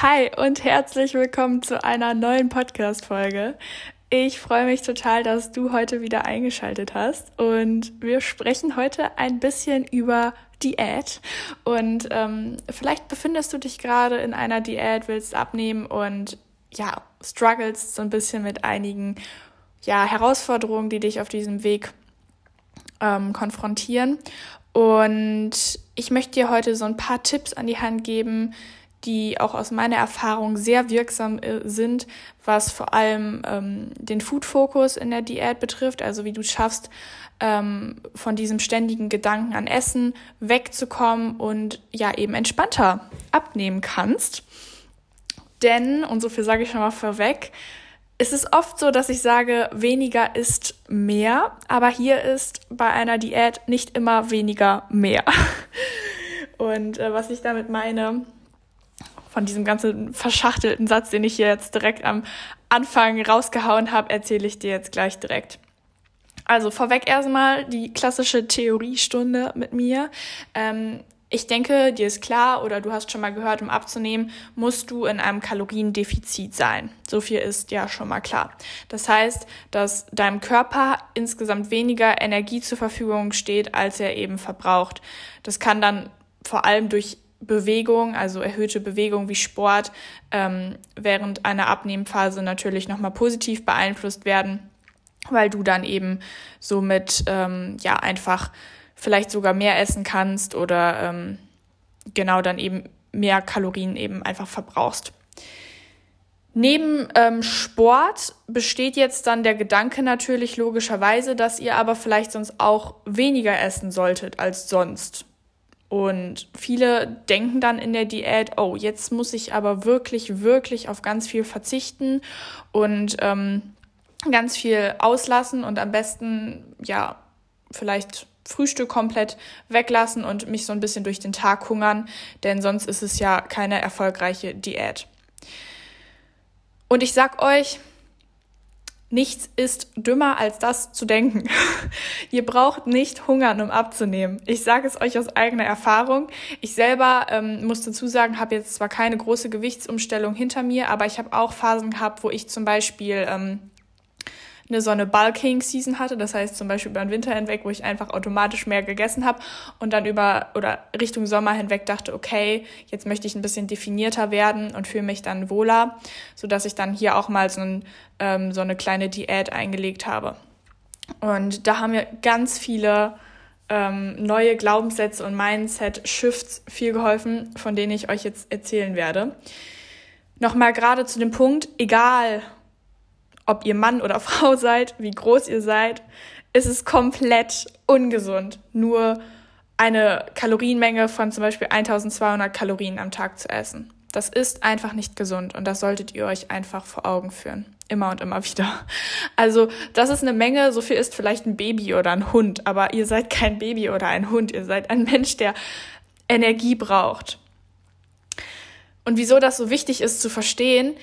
Hi und herzlich willkommen zu einer neuen Podcast-Folge. Ich freue mich total, dass du heute wieder eingeschaltet hast und wir sprechen heute ein bisschen über Diät und ähm, vielleicht befindest du dich gerade in einer Diät, willst abnehmen und ja, struggles so ein bisschen mit einigen ja, Herausforderungen, die dich auf diesem Weg ähm, konfrontieren. Und ich möchte dir heute so ein paar Tipps an die Hand geben, die auch aus meiner Erfahrung sehr wirksam äh, sind, was vor allem ähm, den Food-Fokus in der Diät betrifft, also wie du schaffst, ähm, von diesem ständigen Gedanken an Essen wegzukommen und ja eben entspannter abnehmen kannst. Denn, und so viel sage ich schon mal vorweg, es ist oft so, dass ich sage, weniger ist mehr, aber hier ist bei einer Diät nicht immer weniger mehr. Und äh, was ich damit meine, von diesem ganzen verschachtelten Satz, den ich hier jetzt direkt am Anfang rausgehauen habe, erzähle ich dir jetzt gleich direkt. Also vorweg erstmal die klassische Theoriestunde mit mir. Ähm, ich denke, dir ist klar oder du hast schon mal gehört, um abzunehmen, musst du in einem Kaloriendefizit sein. So viel ist ja schon mal klar. Das heißt, dass deinem Körper insgesamt weniger Energie zur Verfügung steht, als er eben verbraucht. Das kann dann vor allem durch Bewegung, also erhöhte Bewegung wie Sport, ähm, während einer Abnehmphase natürlich nochmal positiv beeinflusst werden, weil du dann eben somit ähm, ja einfach vielleicht sogar mehr essen kannst oder ähm, genau dann eben mehr Kalorien eben einfach verbrauchst. Neben ähm, Sport besteht jetzt dann der Gedanke natürlich logischerweise, dass ihr aber vielleicht sonst auch weniger essen solltet als sonst. Und viele denken dann in der Diät, oh, jetzt muss ich aber wirklich, wirklich auf ganz viel verzichten und ähm, ganz viel auslassen und am besten, ja, vielleicht Frühstück komplett weglassen und mich so ein bisschen durch den Tag hungern, denn sonst ist es ja keine erfolgreiche Diät. Und ich sag euch, Nichts ist dümmer als das zu denken. Ihr braucht nicht hungern, um abzunehmen. Ich sage es euch aus eigener Erfahrung. Ich selber ähm, muss dazu sagen, habe jetzt zwar keine große Gewichtsumstellung hinter mir, aber ich habe auch Phasen gehabt, wo ich zum Beispiel ähm, eine so eine Bulking-Season hatte, das heißt zum Beispiel über den Winter hinweg, wo ich einfach automatisch mehr gegessen habe und dann über oder Richtung Sommer hinweg dachte, okay, jetzt möchte ich ein bisschen definierter werden und fühle mich dann wohler, sodass ich dann hier auch mal so, ein, ähm, so eine kleine Diät eingelegt habe. Und da haben mir ganz viele ähm, neue Glaubenssätze und Mindset-Shifts viel geholfen, von denen ich euch jetzt erzählen werde. Nochmal gerade zu dem Punkt, egal ob ihr Mann oder Frau seid, wie groß ihr seid, ist es komplett ungesund, nur eine Kalorienmenge von zum Beispiel 1200 Kalorien am Tag zu essen. Das ist einfach nicht gesund und das solltet ihr euch einfach vor Augen führen. Immer und immer wieder. Also, das ist eine Menge, so viel ist vielleicht ein Baby oder ein Hund, aber ihr seid kein Baby oder ein Hund, ihr seid ein Mensch, der Energie braucht. Und wieso das so wichtig ist zu verstehen,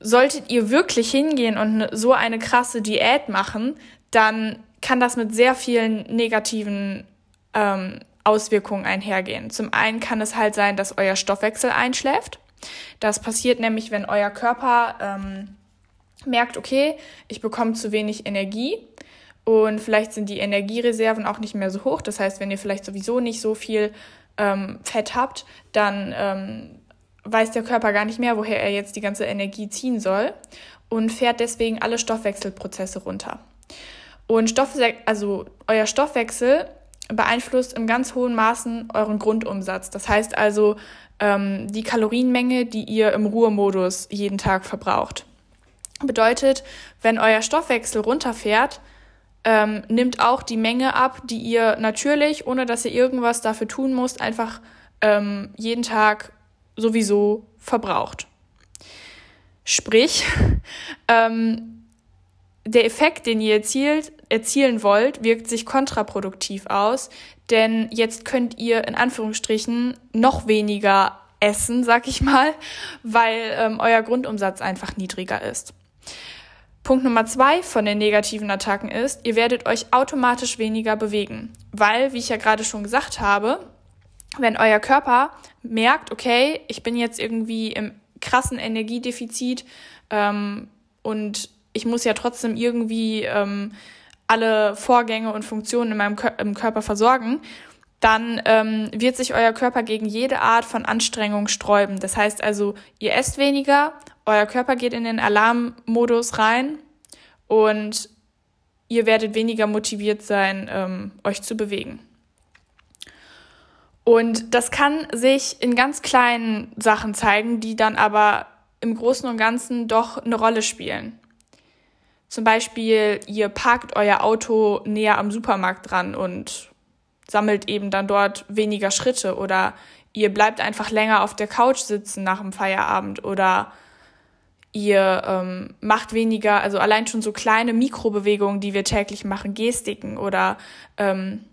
solltet ihr wirklich hingehen und ne, so eine krasse Diät machen, dann kann das mit sehr vielen negativen ähm, Auswirkungen einhergehen. Zum einen kann es halt sein, dass euer Stoffwechsel einschläft. Das passiert nämlich, wenn euer Körper ähm, merkt, okay, ich bekomme zu wenig Energie und vielleicht sind die Energiereserven auch nicht mehr so hoch. Das heißt, wenn ihr vielleicht sowieso nicht so viel ähm, Fett habt, dann ähm, weiß der Körper gar nicht mehr, woher er jetzt die ganze Energie ziehen soll und fährt deswegen alle Stoffwechselprozesse runter. Und Stoffwe also euer Stoffwechsel beeinflusst im ganz hohen Maßen euren Grundumsatz. Das heißt also ähm, die Kalorienmenge, die ihr im Ruhemodus jeden Tag verbraucht. Bedeutet, wenn euer Stoffwechsel runterfährt, ähm, nimmt auch die Menge ab, die ihr natürlich, ohne dass ihr irgendwas dafür tun müsst, einfach ähm, jeden Tag sowieso verbraucht. Sprich, ähm, der Effekt, den ihr erzielt, erzielen wollt, wirkt sich kontraproduktiv aus, denn jetzt könnt ihr in Anführungsstrichen noch weniger essen, sag ich mal, weil ähm, euer Grundumsatz einfach niedriger ist. Punkt Nummer zwei von den negativen Attacken ist, ihr werdet euch automatisch weniger bewegen, weil, wie ich ja gerade schon gesagt habe, wenn euer Körper merkt, okay, ich bin jetzt irgendwie im krassen Energiedefizit ähm, und ich muss ja trotzdem irgendwie ähm, alle Vorgänge und Funktionen in meinem Kör im Körper versorgen, dann ähm, wird sich euer Körper gegen jede Art von Anstrengung sträuben. Das heißt also, ihr esst weniger, euer Körper geht in den Alarmmodus rein und ihr werdet weniger motiviert sein, ähm, euch zu bewegen. Und das kann sich in ganz kleinen Sachen zeigen, die dann aber im Großen und Ganzen doch eine Rolle spielen. Zum Beispiel, ihr parkt euer Auto näher am Supermarkt dran und sammelt eben dann dort weniger Schritte oder ihr bleibt einfach länger auf der Couch sitzen nach dem Feierabend oder ihr ähm, macht weniger, also allein schon so kleine Mikrobewegungen, die wir täglich machen, Gestiken oder ähm,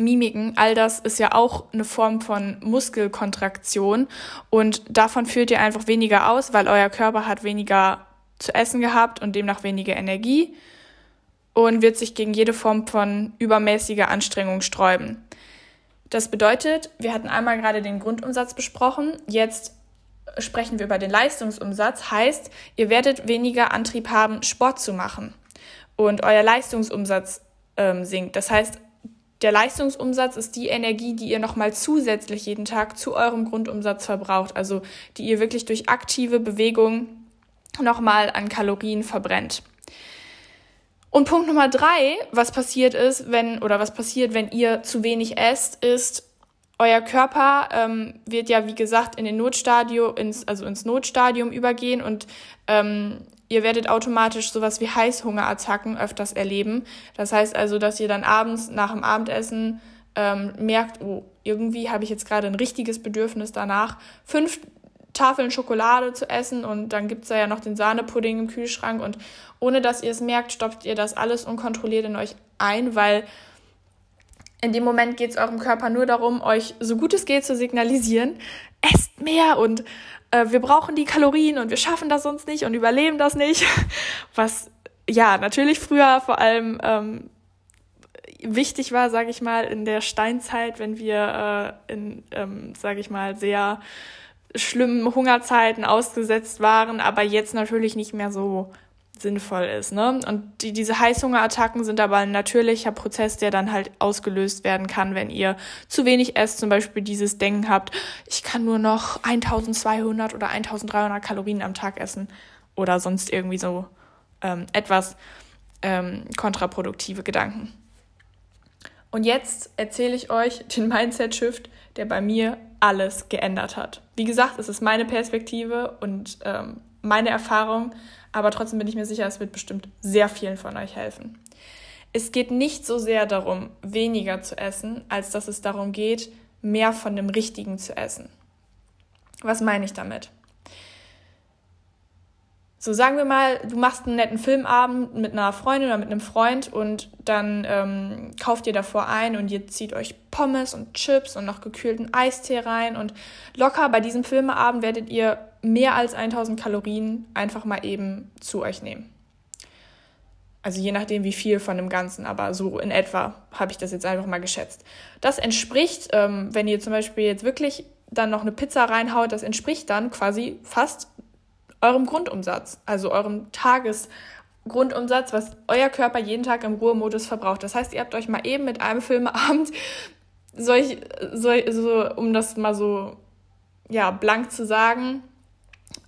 Mimiken, all das ist ja auch eine Form von Muskelkontraktion und davon führt ihr einfach weniger aus, weil euer Körper hat weniger zu essen gehabt und demnach weniger Energie und wird sich gegen jede Form von übermäßiger Anstrengung sträuben. Das bedeutet, wir hatten einmal gerade den Grundumsatz besprochen, jetzt sprechen wir über den Leistungsumsatz, heißt, ihr werdet weniger Antrieb haben, Sport zu machen und euer Leistungsumsatz ähm, sinkt. Das heißt, der Leistungsumsatz ist die Energie, die ihr nochmal zusätzlich jeden Tag zu eurem Grundumsatz verbraucht, also die ihr wirklich durch aktive Bewegung nochmal an Kalorien verbrennt. Und Punkt Nummer drei, was passiert ist, wenn, oder was passiert, wenn ihr zu wenig esst, ist, euer Körper ähm, wird ja, wie gesagt, in den Notstadium, ins, also ins Notstadium übergehen und ähm, ihr werdet automatisch sowas wie Heißhungerattacken öfters erleben. Das heißt also, dass ihr dann abends nach dem Abendessen ähm, merkt, oh, irgendwie habe ich jetzt gerade ein richtiges Bedürfnis danach, fünf Tafeln Schokolade zu essen und dann gibt's da ja noch den Sahnepudding im Kühlschrank und ohne dass ihr es merkt, stopft ihr das alles unkontrolliert in euch ein, weil in dem Moment geht es eurem Körper nur darum, euch so gut es geht zu signalisieren, esst mehr und äh, wir brauchen die Kalorien und wir schaffen das sonst nicht und überleben das nicht. Was ja natürlich früher vor allem ähm, wichtig war, sage ich mal, in der Steinzeit, wenn wir äh, in, ähm, sage ich mal, sehr schlimmen Hungerzeiten ausgesetzt waren, aber jetzt natürlich nicht mehr so sinnvoll ist. Ne? Und die, diese Heißhungerattacken sind aber ein natürlicher Prozess, der dann halt ausgelöst werden kann, wenn ihr zu wenig esst, zum Beispiel dieses Denken habt, ich kann nur noch 1200 oder 1300 Kalorien am Tag essen oder sonst irgendwie so ähm, etwas ähm, kontraproduktive Gedanken. Und jetzt erzähle ich euch den Mindset-Shift, der bei mir alles geändert hat. Wie gesagt, es ist meine Perspektive und ähm, meine Erfahrung, aber trotzdem bin ich mir sicher, es wird bestimmt sehr vielen von euch helfen. Es geht nicht so sehr darum, weniger zu essen, als dass es darum geht, mehr von dem Richtigen zu essen. Was meine ich damit? So sagen wir mal, du machst einen netten Filmabend mit einer Freundin oder mit einem Freund und dann ähm, kauft ihr davor ein und ihr zieht euch Pommes und Chips und noch gekühlten Eistee rein und locker bei diesem Filmeabend werdet ihr mehr als 1000 Kalorien einfach mal eben zu euch nehmen. Also je nachdem, wie viel von dem Ganzen, aber so in etwa habe ich das jetzt einfach mal geschätzt. Das entspricht, ähm, wenn ihr zum Beispiel jetzt wirklich dann noch eine Pizza reinhaut, das entspricht dann quasi fast eurem Grundumsatz, also eurem Tagesgrundumsatz, was euer Körper jeden Tag im Ruhemodus verbraucht. Das heißt, ihr habt euch mal eben mit einem Filmeabend solch, solch, so, um das mal so ja, blank zu sagen,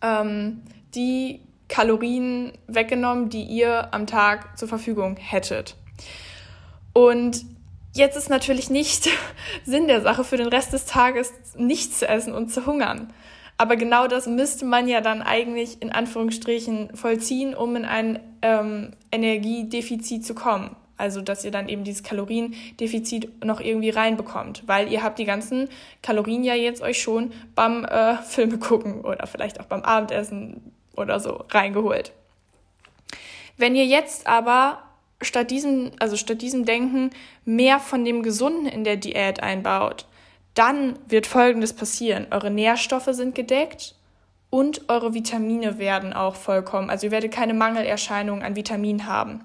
ähm, die Kalorien weggenommen, die ihr am Tag zur Verfügung hättet. Und jetzt ist natürlich nicht Sinn der Sache, für den Rest des Tages nichts zu essen und zu hungern. Aber genau das müsste man ja dann eigentlich in Anführungsstrichen vollziehen, um in ein ähm, Energiedefizit zu kommen. Also, dass ihr dann eben dieses Kaloriendefizit noch irgendwie reinbekommt, weil ihr habt die ganzen Kalorien ja jetzt euch schon beim äh, Filme gucken oder vielleicht auch beim Abendessen oder so reingeholt. Wenn ihr jetzt aber statt diesem, also statt diesem Denken mehr von dem Gesunden in der Diät einbaut, dann wird Folgendes passieren. Eure Nährstoffe sind gedeckt und eure Vitamine werden auch vollkommen. Also ihr werdet keine Mangelerscheinungen an Vitaminen haben.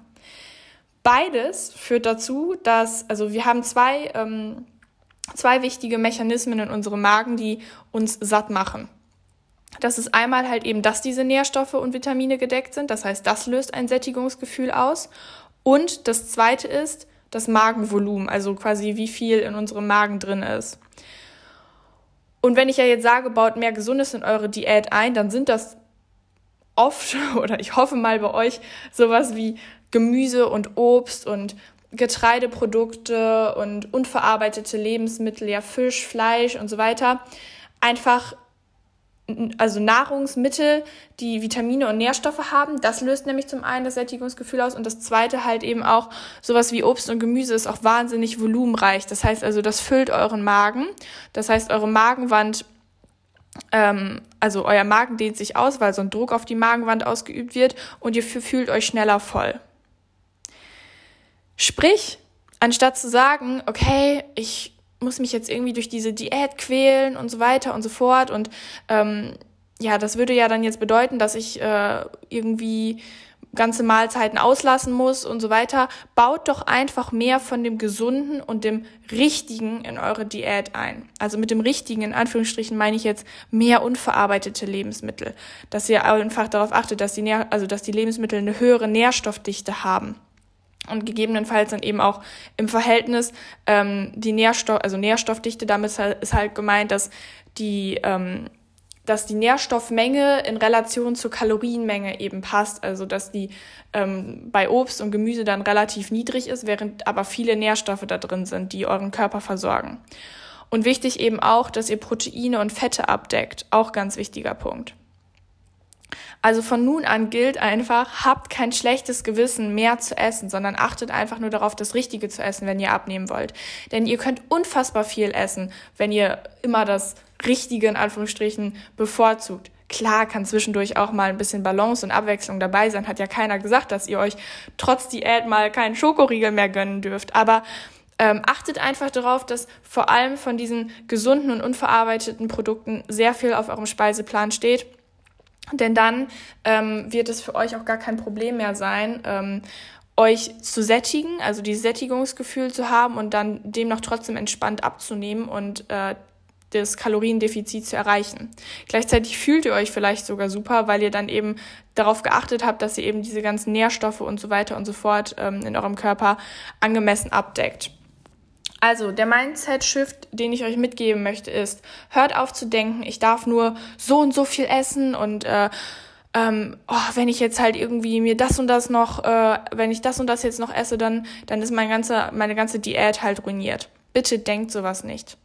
Beides führt dazu, dass, also wir haben zwei, ähm, zwei wichtige Mechanismen in unserem Magen, die uns satt machen. Das ist einmal halt eben, dass diese Nährstoffe und Vitamine gedeckt sind. Das heißt, das löst ein Sättigungsgefühl aus. Und das zweite ist das Magenvolumen, also quasi wie viel in unserem Magen drin ist. Und wenn ich ja jetzt sage, baut mehr Gesundes in eure Diät ein, dann sind das oft oder ich hoffe mal bei euch sowas wie Gemüse und Obst und Getreideprodukte und unverarbeitete Lebensmittel, ja Fisch, Fleisch und so weiter, einfach also Nahrungsmittel, die Vitamine und Nährstoffe haben. Das löst nämlich zum einen das Sättigungsgefühl aus und das zweite halt eben auch sowas wie Obst und Gemüse ist auch wahnsinnig volumenreich. Das heißt also, das füllt euren Magen. Das heißt, eure Magenwand, ähm, also euer Magen dehnt sich aus, weil so ein Druck auf die Magenwand ausgeübt wird und ihr fühlt euch schneller voll. Sprich, anstatt zu sagen, okay, ich muss mich jetzt irgendwie durch diese Diät quälen und so weiter und so fort. Und ähm, ja, das würde ja dann jetzt bedeuten, dass ich äh, irgendwie ganze Mahlzeiten auslassen muss und so weiter. Baut doch einfach mehr von dem Gesunden und dem Richtigen in eure Diät ein. Also mit dem Richtigen, in Anführungsstrichen, meine ich jetzt mehr unverarbeitete Lebensmittel. Dass ihr einfach darauf achtet, dass die, Nähr also dass die Lebensmittel eine höhere Nährstoffdichte haben und gegebenenfalls dann eben auch im Verhältnis ähm, die Nährstoff, also Nährstoffdichte, damit ist halt gemeint, dass die, ähm, dass die Nährstoffmenge in Relation zur Kalorienmenge eben passt, also dass die ähm, bei Obst und Gemüse dann relativ niedrig ist, während aber viele Nährstoffe da drin sind, die euren Körper versorgen. Und wichtig eben auch, dass ihr Proteine und Fette abdeckt, auch ganz wichtiger Punkt. Also von nun an gilt einfach, habt kein schlechtes Gewissen mehr zu essen, sondern achtet einfach nur darauf, das Richtige zu essen, wenn ihr abnehmen wollt. Denn ihr könnt unfassbar viel essen, wenn ihr immer das Richtige in Anführungsstrichen bevorzugt. Klar kann zwischendurch auch mal ein bisschen Balance und Abwechslung dabei sein. Hat ja keiner gesagt, dass ihr euch trotz Diät mal keinen Schokoriegel mehr gönnen dürft. Aber ähm, achtet einfach darauf, dass vor allem von diesen gesunden und unverarbeiteten Produkten sehr viel auf eurem Speiseplan steht denn dann ähm, wird es für euch auch gar kein Problem mehr sein, ähm, euch zu sättigen, also dieses Sättigungsgefühl zu haben und dann demnach trotzdem entspannt abzunehmen und äh, das Kaloriendefizit zu erreichen. Gleichzeitig fühlt ihr euch vielleicht sogar super, weil ihr dann eben darauf geachtet habt, dass ihr eben diese ganzen Nährstoffe und so weiter und so fort ähm, in eurem Körper angemessen abdeckt. Also der Mindset-Shift, den ich euch mitgeben möchte, ist, hört auf zu denken, ich darf nur so und so viel essen und äh, ähm, oh, wenn ich jetzt halt irgendwie mir das und das noch, äh, wenn ich das und das jetzt noch esse, dann, dann ist mein ganze, meine ganze Diät halt ruiniert. Bitte denkt sowas nicht.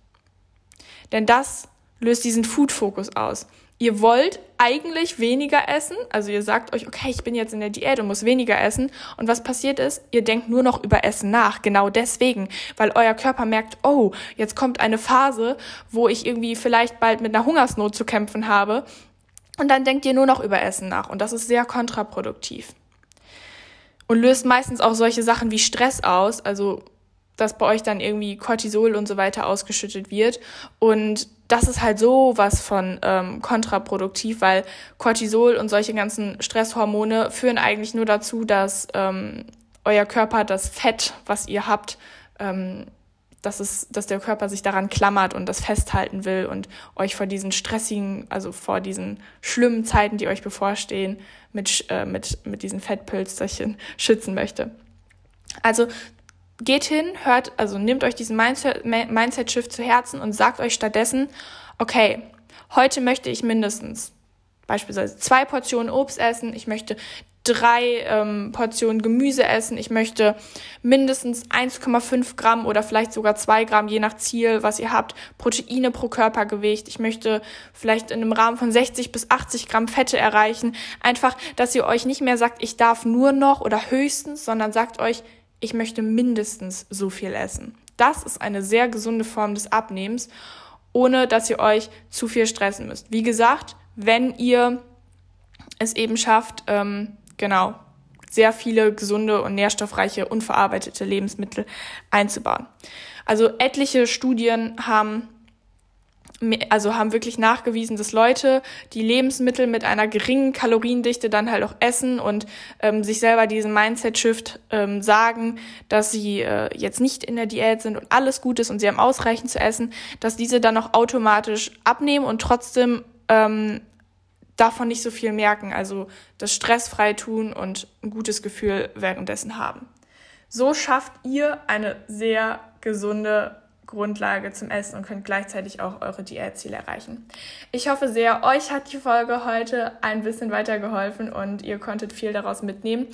Denn das löst diesen Food-Fokus aus. Ihr wollt eigentlich weniger essen, also ihr sagt euch, okay, ich bin jetzt in der Diät und muss weniger essen. Und was passiert ist, ihr denkt nur noch über Essen nach. Genau deswegen, weil euer Körper merkt, oh, jetzt kommt eine Phase, wo ich irgendwie vielleicht bald mit einer Hungersnot zu kämpfen habe. Und dann denkt ihr nur noch über Essen nach. Und das ist sehr kontraproduktiv. Und löst meistens auch solche Sachen wie Stress aus, also dass bei euch dann irgendwie Cortisol und so weiter ausgeschüttet wird. Und das ist halt so was von ähm, kontraproduktiv, weil Cortisol und solche ganzen Stresshormone führen eigentlich nur dazu, dass ähm, euer Körper das Fett, was ihr habt, ähm, dass, es, dass der Körper sich daran klammert und das festhalten will und euch vor diesen stressigen, also vor diesen schlimmen Zeiten, die euch bevorstehen, mit, äh, mit, mit diesen Fettpölsterchen schützen möchte. Also geht hin, hört, also nehmt euch diesen Mindset-Shift zu Herzen und sagt euch stattdessen, okay, heute möchte ich mindestens beispielsweise zwei Portionen Obst essen, ich möchte drei ähm, Portionen Gemüse essen, ich möchte mindestens 1,5 Gramm oder vielleicht sogar zwei Gramm, je nach Ziel, was ihr habt, Proteine pro Körpergewicht, ich möchte vielleicht in einem Rahmen von 60 bis 80 Gramm Fette erreichen. Einfach, dass ihr euch nicht mehr sagt, ich darf nur noch oder höchstens, sondern sagt euch, ich möchte mindestens so viel essen. Das ist eine sehr gesunde Form des Abnehmens, ohne dass ihr euch zu viel stressen müsst. Wie gesagt, wenn ihr es eben schafft, ähm, genau, sehr viele gesunde und nährstoffreiche, unverarbeitete Lebensmittel einzubauen. Also etliche Studien haben also haben wirklich nachgewiesen, dass Leute, die Lebensmittel mit einer geringen Kaloriendichte dann halt auch essen und ähm, sich selber diesen Mindset-Shift ähm, sagen, dass sie äh, jetzt nicht in der Diät sind und alles gut ist und sie haben ausreichend zu essen, dass diese dann auch automatisch abnehmen und trotzdem ähm, davon nicht so viel merken, also das stressfrei tun und ein gutes Gefühl währenddessen haben. So schafft ihr eine sehr gesunde Grundlage zum Essen und könnt gleichzeitig auch eure Diätziele erreichen. Ich hoffe sehr, euch hat die Folge heute ein bisschen weitergeholfen und ihr konntet viel daraus mitnehmen.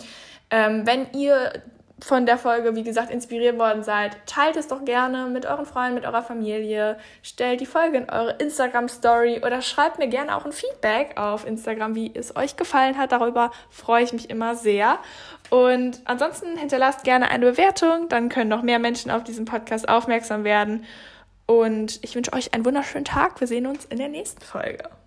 Ähm, wenn ihr von der Folge, wie gesagt, inspiriert worden seid, teilt es doch gerne mit euren Freunden, mit eurer Familie, stellt die Folge in eure Instagram-Story oder schreibt mir gerne auch ein Feedback auf Instagram, wie es euch gefallen hat. Darüber freue ich mich immer sehr. Und ansonsten hinterlasst gerne eine Bewertung, dann können noch mehr Menschen auf diesen Podcast aufmerksam werden. Und ich wünsche euch einen wunderschönen Tag. Wir sehen uns in der nächsten Folge.